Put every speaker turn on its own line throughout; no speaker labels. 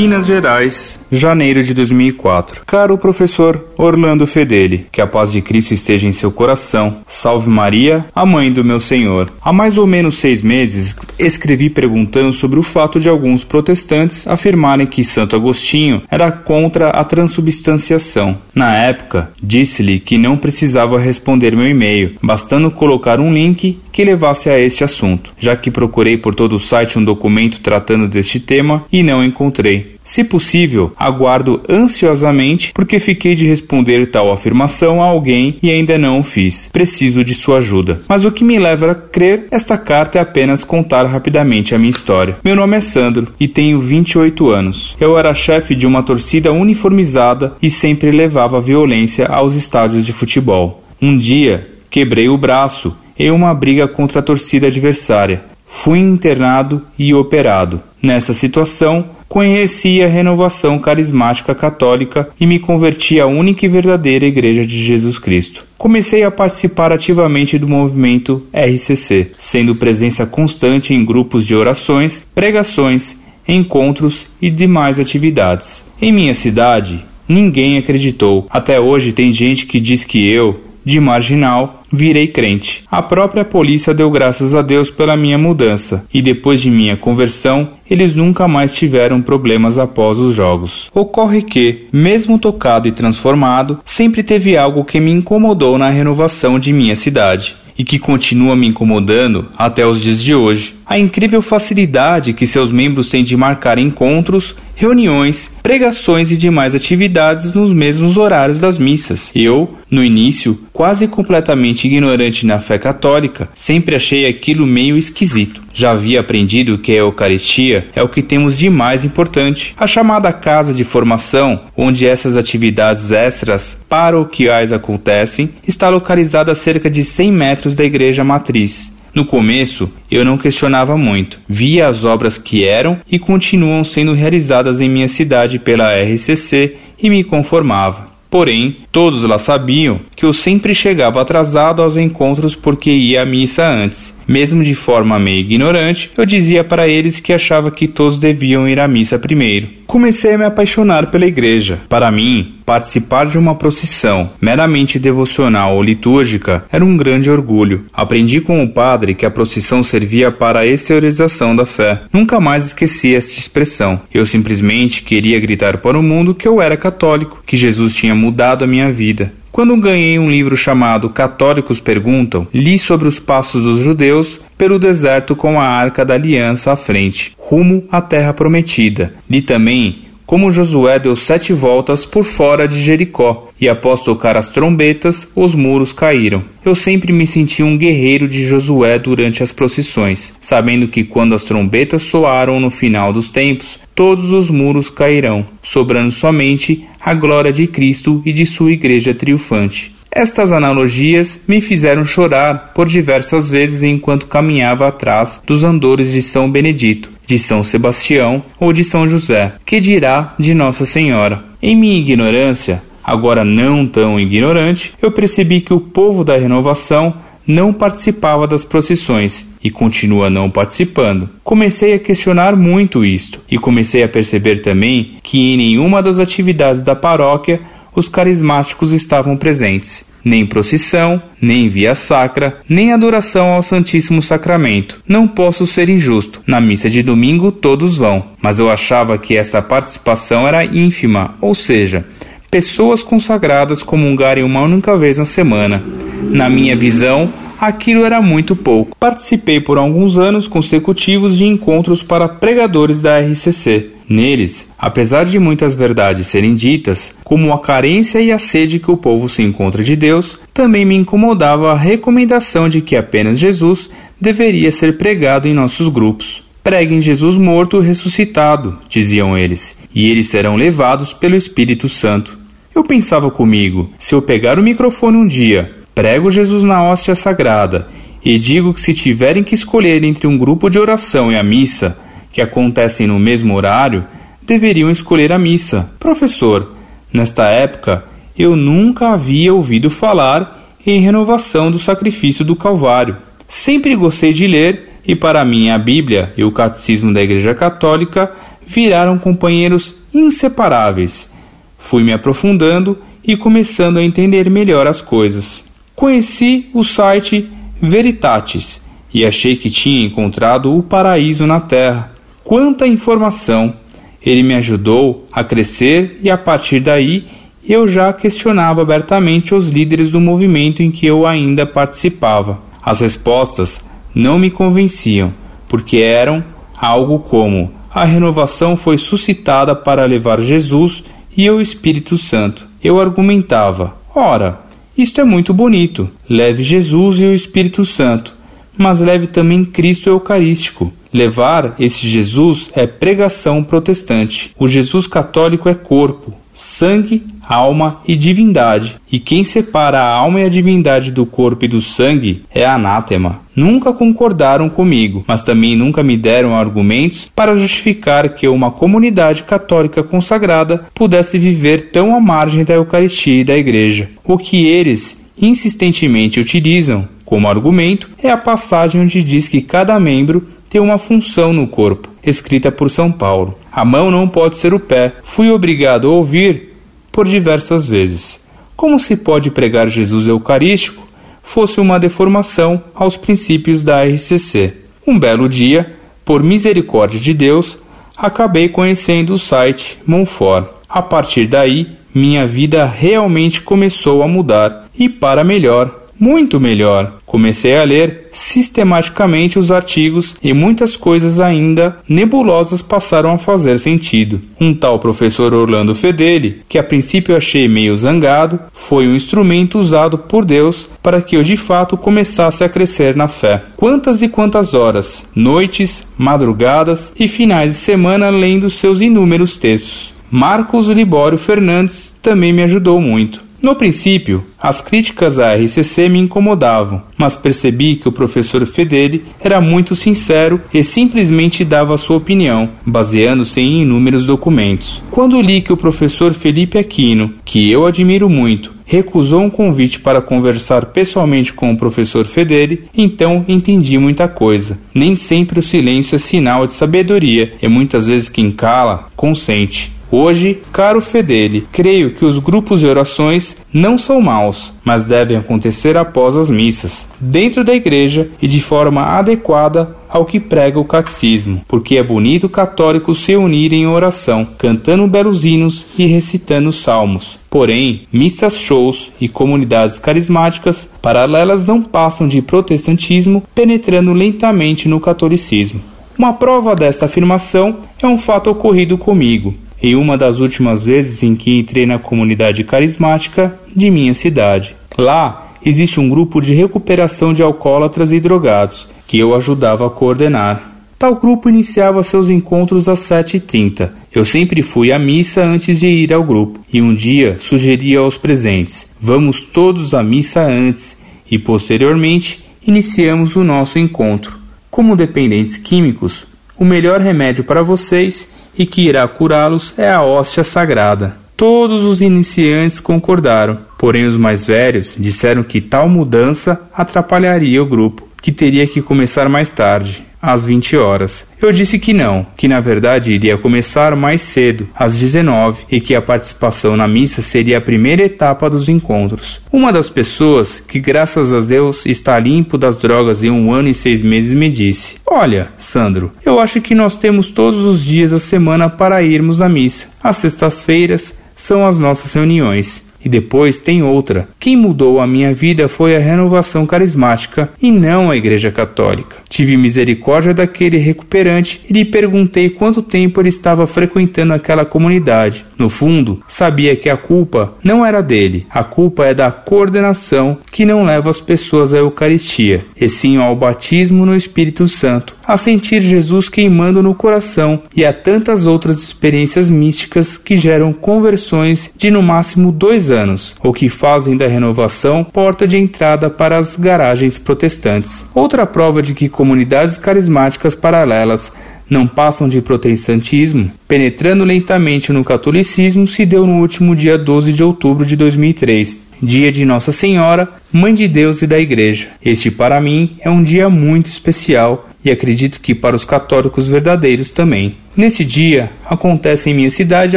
Minas Gerais, janeiro de 2004. Caro professor Orlando Fedeli, que a paz de Cristo esteja em seu coração. Salve Maria, a mãe do meu Senhor. Há mais ou menos seis meses escrevi perguntando sobre o fato de alguns protestantes afirmarem que Santo Agostinho era contra a transubstanciação. Na época, disse-lhe que não precisava responder meu e-mail, bastando colocar um link que levasse a este assunto, já que procurei por todo o site um documento tratando deste tema e não encontrei. Se possível, aguardo ansiosamente porque fiquei de responder tal afirmação a alguém e ainda não o fiz. Preciso de sua ajuda. Mas o que me leva a crer esta carta é apenas contar rapidamente a minha história. Meu nome é Sandro e tenho 28 anos. Eu era chefe de uma torcida uniformizada e sempre levava violência aos estádios de futebol. Um dia, quebrei o braço em uma briga contra a torcida adversária. Fui internado e operado. Nessa situação, conheci a renovação carismática católica e me converti à única e verdadeira Igreja de Jesus Cristo. Comecei a participar ativamente do movimento RCC, sendo presença constante em grupos de orações, pregações, encontros e demais atividades. Em minha cidade, ninguém acreditou. Até hoje tem gente que diz que eu, de marginal, virei crente. A própria polícia deu graças a Deus pela minha mudança, e depois de minha conversão, eles nunca mais tiveram problemas após os jogos. Ocorre que, mesmo tocado e transformado, sempre teve algo que me incomodou na renovação de minha cidade e que continua me incomodando até os dias de hoje. A incrível facilidade que seus membros têm de marcar encontros, reuniões, pregações e demais atividades nos mesmos horários das missas. Eu, no início, quase completamente ignorante na fé católica, sempre achei aquilo meio esquisito. Já havia aprendido que a Eucaristia é o que temos de mais importante. A chamada casa de formação, onde essas atividades extras paroquiais acontecem, está localizada a cerca de 100 metros da igreja matriz. No começo, eu não questionava muito. Via as obras que eram e continuam sendo realizadas em minha cidade pela RCC e me conformava. Porém, todos lá sabiam que eu sempre chegava atrasado aos encontros porque ia à missa antes. Mesmo de forma meio ignorante, eu dizia para eles que achava que todos deviam ir à missa primeiro. Comecei a me apaixonar pela igreja. Para mim, participar de uma procissão meramente devocional ou litúrgica era um grande orgulho. Aprendi com o padre que a procissão servia para a exteriorização da fé. Nunca mais esqueci esta expressão. Eu simplesmente queria gritar para o mundo que eu era católico, que Jesus tinha mudado a minha vida. Quando ganhei um livro chamado Católicos Perguntam, li sobre os passos dos judeus pelo deserto com a Arca da Aliança à frente, rumo à Terra Prometida. Li também como Josué deu sete voltas por fora de Jericó, e após tocar as trombetas, os muros caíram. Eu sempre me senti um guerreiro de Josué durante as procissões, sabendo que quando as trombetas soaram no final dos tempos, todos os muros cairão, sobrando somente a glória de Cristo e de sua igreja triunfante. Estas analogias me fizeram chorar por diversas vezes enquanto caminhava atrás dos andores de São Benedito, de São Sebastião ou de São José, que dirá de Nossa Senhora. Em minha ignorância, agora não tão ignorante, eu percebi que o povo da renovação não participava das procissões e continua não participando. Comecei a questionar muito isto e comecei a perceber também que em nenhuma das atividades da paróquia os carismáticos estavam presentes. Nem procissão, nem via sacra, nem adoração ao Santíssimo Sacramento. Não posso ser injusto. Na missa de domingo todos vão, mas eu achava que essa participação era ínfima, ou seja, pessoas consagradas comungarem uma única vez na semana. Na minha visão, aquilo era muito pouco. Participei por alguns anos consecutivos de encontros para pregadores da RCC. Neles, apesar de muitas verdades serem ditas, como a carência e a sede que o povo se encontra de Deus, também me incomodava a recomendação de que apenas Jesus deveria ser pregado em nossos grupos. Preguem Jesus morto ressuscitado, diziam eles, e eles serão levados pelo Espírito Santo. Eu pensava comigo, se eu pegar o microfone um dia prego Jesus na hóstia sagrada e digo que se tiverem que escolher entre um grupo de oração e a missa, que acontecem no mesmo horário, deveriam escolher a missa. Professor, nesta época eu nunca havia ouvido falar em renovação do sacrifício do Calvário. Sempre gostei de ler e para mim a Bíblia e o Catecismo da Igreja Católica viraram companheiros inseparáveis. Fui me aprofundando e começando a entender melhor as coisas. Conheci o site Veritatis e achei que tinha encontrado o paraíso na Terra. Quanta informação! Ele me ajudou a crescer e a partir daí eu já questionava abertamente os líderes do movimento em que eu ainda participava. As respostas não me convenciam, porque eram algo como: a renovação foi suscitada para levar Jesus e o Espírito Santo. Eu argumentava: ora, isto é muito bonito. Leve Jesus e o Espírito Santo, mas leve também Cristo Eucarístico. Levar esse Jesus é pregação protestante. O Jesus católico é corpo, sangue, alma e divindade. E quem separa a alma e a divindade do corpo e do sangue é anátema. Nunca concordaram comigo, mas também nunca me deram argumentos para justificar que uma comunidade católica consagrada pudesse viver tão à margem da Eucaristia e da Igreja. O que eles insistentemente utilizam como argumento é a passagem onde diz que cada membro tem uma função no corpo, escrita por São Paulo. A mão não pode ser o pé. Fui obrigado a ouvir por diversas vezes. Como se pode pregar Jesus Eucarístico fosse uma deformação aos princípios da RCC. Um belo dia, por misericórdia de Deus, acabei conhecendo o site Monfort. A partir daí, minha vida realmente começou a mudar e para melhor muito melhor. Comecei a ler sistematicamente os artigos e muitas coisas ainda nebulosas passaram a fazer sentido. Um tal professor Orlando Fedeli, que a princípio achei meio zangado, foi um instrumento usado por Deus para que eu de fato começasse a crescer na fé. Quantas e quantas horas, noites, madrugadas e finais de semana lendo seus inúmeros textos. Marcos Libório Fernandes também me ajudou muito. No princípio, as críticas à RCC me incomodavam, mas percebi que o professor Fedeli era muito sincero e simplesmente dava sua opinião, baseando-se em inúmeros documentos. Quando li que o professor Felipe Aquino, que eu admiro muito, recusou um convite para conversar pessoalmente com o professor Fedeli, então entendi muita coisa. Nem sempre o silêncio é sinal de sabedoria, e muitas vezes quem cala, consente. Hoje, caro Fedele, creio que os grupos de orações não são maus, mas devem acontecer após as missas, dentro da igreja e de forma adequada ao que prega o catecismo, porque é bonito católicos se unirem em oração, cantando belos hinos e recitando salmos. Porém, missas shows e comunidades carismáticas paralelas não passam de protestantismo, penetrando lentamente no catolicismo. Uma prova desta afirmação é um fato ocorrido comigo em uma das últimas vezes em que entrei na comunidade carismática de minha cidade. Lá existe um grupo de recuperação de alcoólatras e drogados que eu ajudava a coordenar. Tal grupo iniciava seus encontros às 7h30. Eu sempre fui à missa antes de ir ao grupo e um dia sugeri aos presentes: vamos todos à missa antes e posteriormente iniciamos o nosso encontro. Como dependentes químicos, o melhor remédio para vocês e que irá curá-los é a hóstia sagrada. Todos os iniciantes concordaram, porém os mais velhos disseram que tal mudança atrapalharia o grupo, que teria que começar mais tarde às 20 horas. Eu disse que não, que na verdade iria começar mais cedo, às 19, e que a participação na missa seria a primeira etapa dos encontros. Uma das pessoas, que graças a Deus está limpo das drogas em um ano e seis meses, me disse: Olha, Sandro, eu acho que nós temos todos os dias da semana para irmos na missa. Às sextas-feiras são as nossas reuniões. E depois tem outra. Quem mudou a minha vida foi a renovação carismática e não a Igreja Católica. Tive misericórdia daquele recuperante e lhe perguntei quanto tempo ele estava frequentando aquela comunidade. No fundo, sabia que a culpa não era dele, a culpa é da coordenação que não leva as pessoas à Eucaristia, e sim ao batismo no Espírito Santo, a sentir Jesus queimando no coração e a tantas outras experiências místicas que geram conversões de no máximo dois anos, ou que fazem da renovação porta de entrada para as garagens protestantes. Outra prova de que comunidades carismáticas paralelas não passam de protestantismo, penetrando lentamente no catolicismo, se deu no último dia 12 de outubro de 2003. dia de Nossa Senhora, Mãe de Deus e da Igreja. Este para mim é um dia muito especial e acredito que para os católicos verdadeiros também. Nesse dia acontece em minha cidade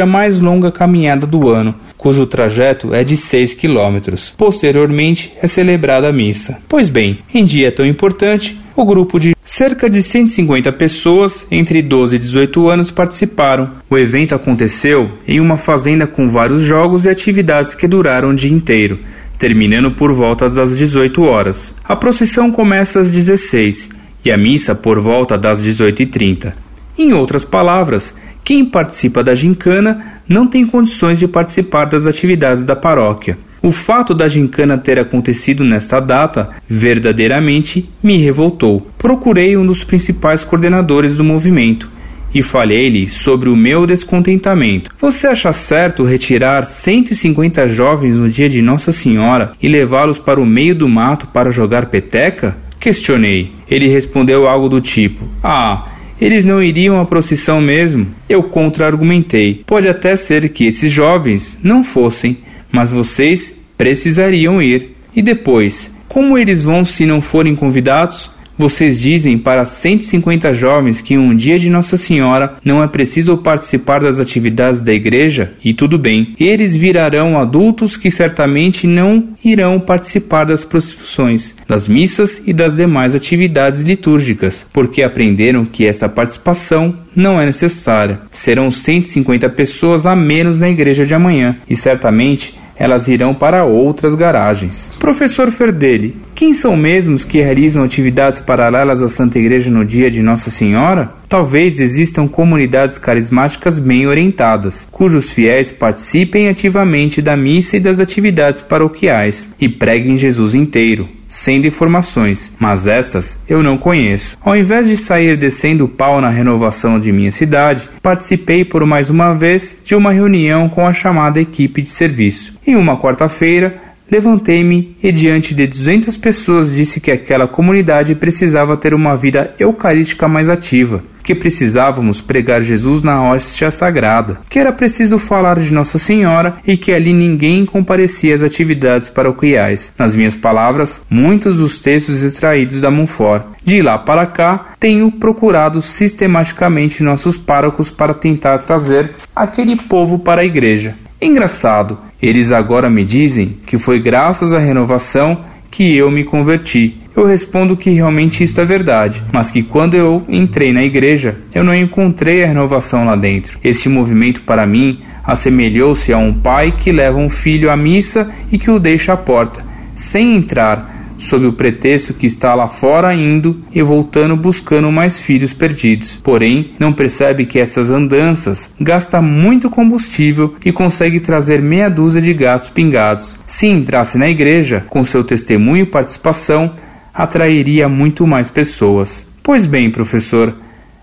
a mais longa caminhada do ano, cujo trajeto é de 6 quilômetros. Posteriormente é celebrada a missa. Pois bem, em dia tão importante, o grupo de cerca de 150 pessoas entre 12 e 18 anos participaram. O evento aconteceu em uma fazenda com vários jogos e atividades que duraram o dia inteiro, terminando por volta das 18 horas. A procissão começa às 16 e a missa por volta das 18h30. Em outras palavras, quem participa da gincana não tem condições de participar das atividades da paróquia. O fato da gincana ter acontecido nesta data verdadeiramente me revoltou. Procurei um dos principais coordenadores do movimento e falei-lhe sobre o meu descontentamento. Você acha certo retirar 150 jovens no dia de Nossa Senhora e levá-los para o meio do mato para jogar peteca? Questionei. Ele respondeu algo do tipo: Ah, eles não iriam à procissão mesmo? Eu contra-argumentei. Pode até ser que esses jovens não fossem, mas vocês precisariam ir. E depois, como eles vão se não forem convidados? Vocês dizem para 150 jovens que um dia de Nossa Senhora não é preciso participar das atividades da igreja? E tudo bem, eles virarão adultos que certamente não irão participar das procissões, das missas e das demais atividades litúrgicas, porque aprenderam que essa participação não é necessária. Serão 150 pessoas a menos na igreja de amanhã e certamente elas irão para outras garagens. Professor Ferdeli, quem são mesmos que realizam atividades paralelas à Santa Igreja no dia de Nossa Senhora? Talvez existam comunidades carismáticas bem orientadas, cujos fiéis participem ativamente da missa e das atividades paroquiais e preguem Jesus inteiro sem deformações, mas estas eu não conheço. Ao invés de sair descendo o pau na renovação de minha cidade, participei por mais uma vez de uma reunião com a chamada equipe de serviço. Em uma quarta-feira, Levantei-me e, diante de duzentas pessoas, disse que aquela comunidade precisava ter uma vida eucarística mais ativa, que precisávamos pregar Jesus na hóstia sagrada, que era preciso falar de Nossa Senhora e que ali ninguém comparecia às atividades paroquiais. Nas minhas palavras, muitos dos textos extraídos da Monfort. De lá para cá, tenho procurado sistematicamente nossos párocos para tentar trazer aquele povo para a igreja. Engraçado, eles agora me dizem que foi graças à renovação que eu me converti. Eu respondo que realmente isto é verdade, mas que quando eu entrei na igreja, eu não encontrei a renovação lá dentro. Este movimento para mim assemelhou-se a um pai que leva um filho à missa e que o deixa à porta, sem entrar, sob o pretexto que está lá fora indo e voltando buscando mais filhos perdidos. Porém, não percebe que essas andanças gastam muito combustível e consegue trazer meia dúzia de gatos pingados. Se entrasse na igreja, com seu testemunho e participação, atrairia muito mais pessoas. Pois bem, professor,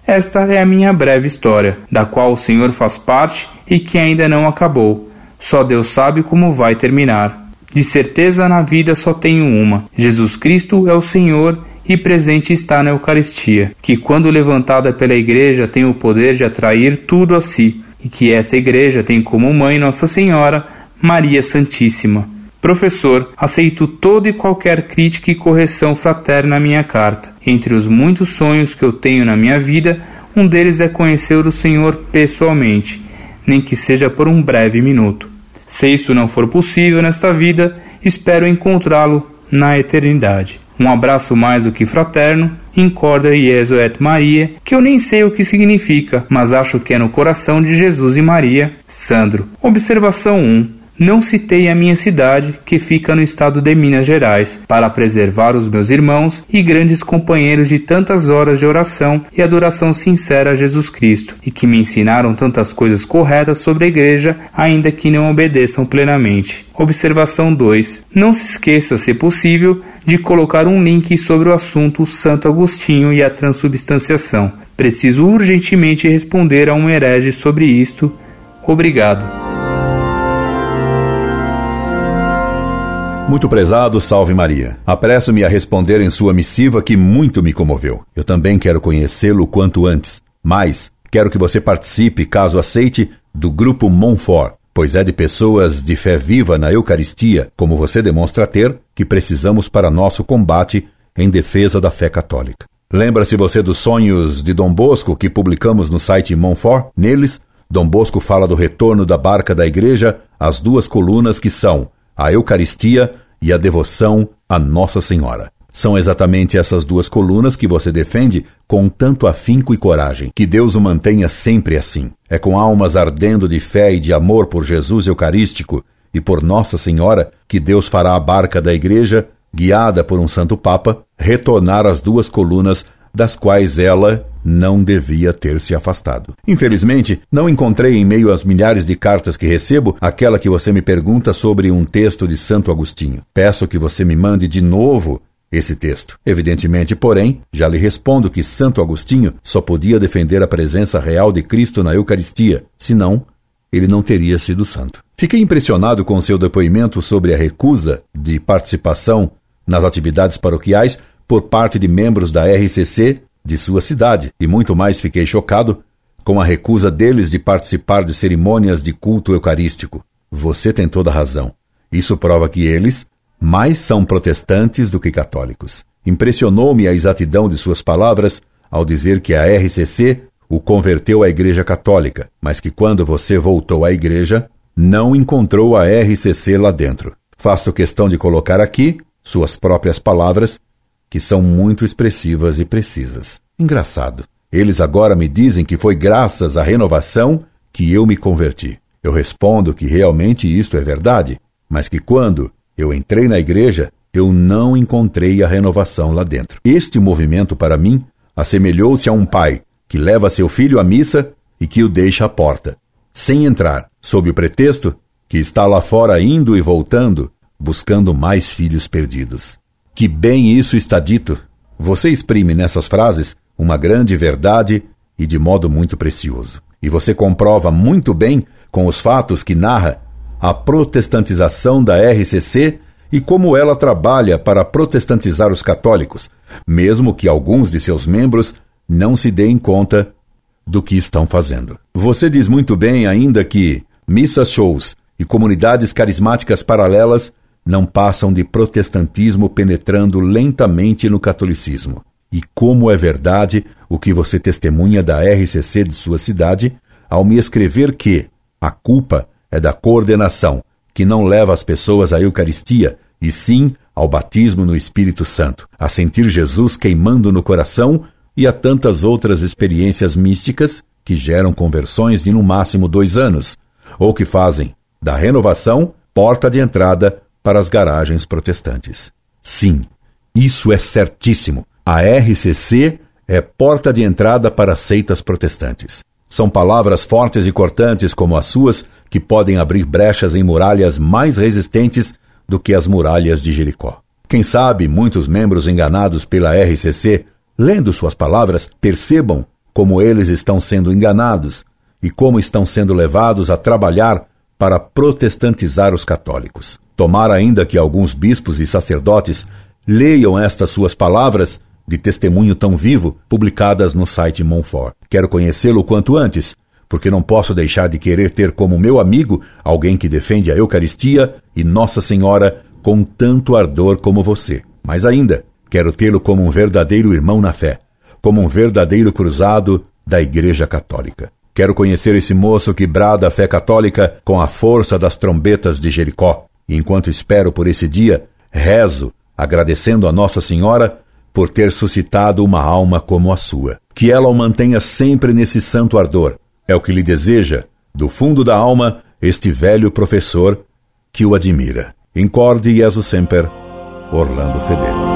esta é a minha breve história, da qual o senhor faz parte e que ainda não acabou. Só Deus sabe como vai terminar. De certeza na vida só tenho uma: Jesus Cristo é o Senhor e presente está na Eucaristia, que quando levantada pela Igreja tem o poder de atrair tudo a si, e que essa Igreja tem como mãe Nossa Senhora, Maria Santíssima. Professor, aceito toda e qualquer crítica e correção fraterna à minha carta. Entre os muitos sonhos que eu tenho na minha vida, um deles é conhecer o Senhor pessoalmente, nem que seja por um breve minuto. Se isso não for possível nesta vida, espero encontrá-lo na eternidade. Um abraço mais do que fraterno, Incorda Jesu et Maria, que eu nem sei o que significa, mas acho que é no coração de Jesus e Maria. Sandro. Observação 1. Não citei a minha cidade, que fica no estado de Minas Gerais, para preservar os meus irmãos e grandes companheiros de tantas horas de oração e adoração sincera a Jesus Cristo, e que me ensinaram tantas coisas corretas sobre a igreja, ainda que não obedeçam plenamente. Observação 2. Não se esqueça, se possível, de colocar um link sobre o assunto Santo Agostinho e a transubstanciação. Preciso urgentemente responder a um herege sobre isto. Obrigado.
Muito prezado, salve Maria. Apresso-me a responder em sua missiva que muito me comoveu. Eu também quero conhecê-lo quanto antes. Mas quero que você participe, caso aceite, do grupo Monfort. pois é de pessoas de fé viva na Eucaristia, como você demonstra ter, que precisamos para nosso combate em defesa da fé católica. Lembra-se você dos sonhos de Dom Bosco que publicamos no site Montfort? Neles, Dom Bosco fala do retorno da barca da igreja às duas colunas que são a Eucaristia e a devoção a Nossa Senhora. São exatamente essas duas colunas que você defende com tanto afinco e coragem. Que Deus o mantenha sempre assim. É com almas ardendo de fé e de amor por Jesus Eucarístico e por Nossa Senhora que Deus fará a barca da Igreja, guiada por um Santo Papa, retornar às duas colunas das quais ela não devia ter se afastado. Infelizmente, não encontrei em meio às milhares de cartas que recebo aquela que você me pergunta sobre um texto de Santo Agostinho. Peço que você me mande de novo esse texto. Evidentemente, porém, já lhe respondo que Santo Agostinho só podia defender a presença real de Cristo na Eucaristia, senão ele não teria sido santo. Fiquei impressionado com seu depoimento sobre a recusa de participação nas atividades paroquiais por parte de membros da RCC de sua cidade, e muito mais fiquei chocado com a recusa deles de participar de cerimônias de culto eucarístico. Você tem toda a razão. Isso prova que eles mais são protestantes do que católicos. Impressionou-me a exatidão de suas palavras ao dizer que a RCC o converteu à Igreja Católica, mas que quando você voltou à Igreja, não encontrou a RCC lá dentro. Faço questão de colocar aqui suas próprias palavras, que são muito expressivas e precisas. Engraçado. Eles agora me dizem que foi graças à renovação que eu me converti. Eu respondo que realmente isto é verdade, mas que quando eu entrei na igreja, eu não encontrei a renovação lá dentro. Este movimento, para mim, assemelhou-se a um pai que leva seu filho à missa e que o deixa à porta, sem entrar, sob o pretexto que está lá fora indo e voltando, buscando mais filhos perdidos. Que bem isso está dito! Você exprime nessas frases uma grande verdade e de modo muito precioso. E você comprova muito bem com os fatos que narra a protestantização da RCC e como ela trabalha para protestantizar os católicos, mesmo que alguns de seus membros não se deem conta do que estão fazendo. Você diz muito bem ainda que missas shows e comunidades carismáticas paralelas não passam de protestantismo penetrando lentamente no catolicismo. E como é verdade o que você testemunha da RCC de sua cidade ao me escrever que a culpa é da coordenação, que não leva as pessoas à Eucaristia, e sim ao batismo no Espírito Santo, a sentir Jesus queimando no coração e a tantas outras experiências místicas que geram conversões de no máximo dois anos, ou que fazem da renovação porta de entrada para as garagens protestantes. Sim, isso é certíssimo. A RCC é porta de entrada para seitas protestantes. São palavras fortes e cortantes como as suas que podem abrir brechas em muralhas mais resistentes do que as muralhas de Jericó. Quem sabe muitos membros enganados pela RCC, lendo suas palavras, percebam como eles estão sendo enganados e como estão sendo levados a trabalhar para protestantizar os católicos. Tomara ainda que alguns bispos e sacerdotes leiam estas suas palavras de testemunho tão vivo publicadas no site Monfort. Quero conhecê-lo quanto antes, porque não posso deixar de querer ter como meu amigo alguém que defende a Eucaristia e Nossa Senhora com tanto ardor como você. Mas ainda, quero tê-lo como um verdadeiro irmão na fé, como um verdadeiro cruzado da Igreja Católica. Quero conhecer esse moço que brada a fé católica com a força das trombetas de Jericó. E enquanto espero por esse dia, rezo, agradecendo a Nossa Senhora por ter suscitado uma alma como a sua. Que ela o mantenha sempre nesse santo ardor. É o que lhe deseja, do fundo da alma, este velho professor que o admira. Incorde Jesus Semper, Orlando Fedeli.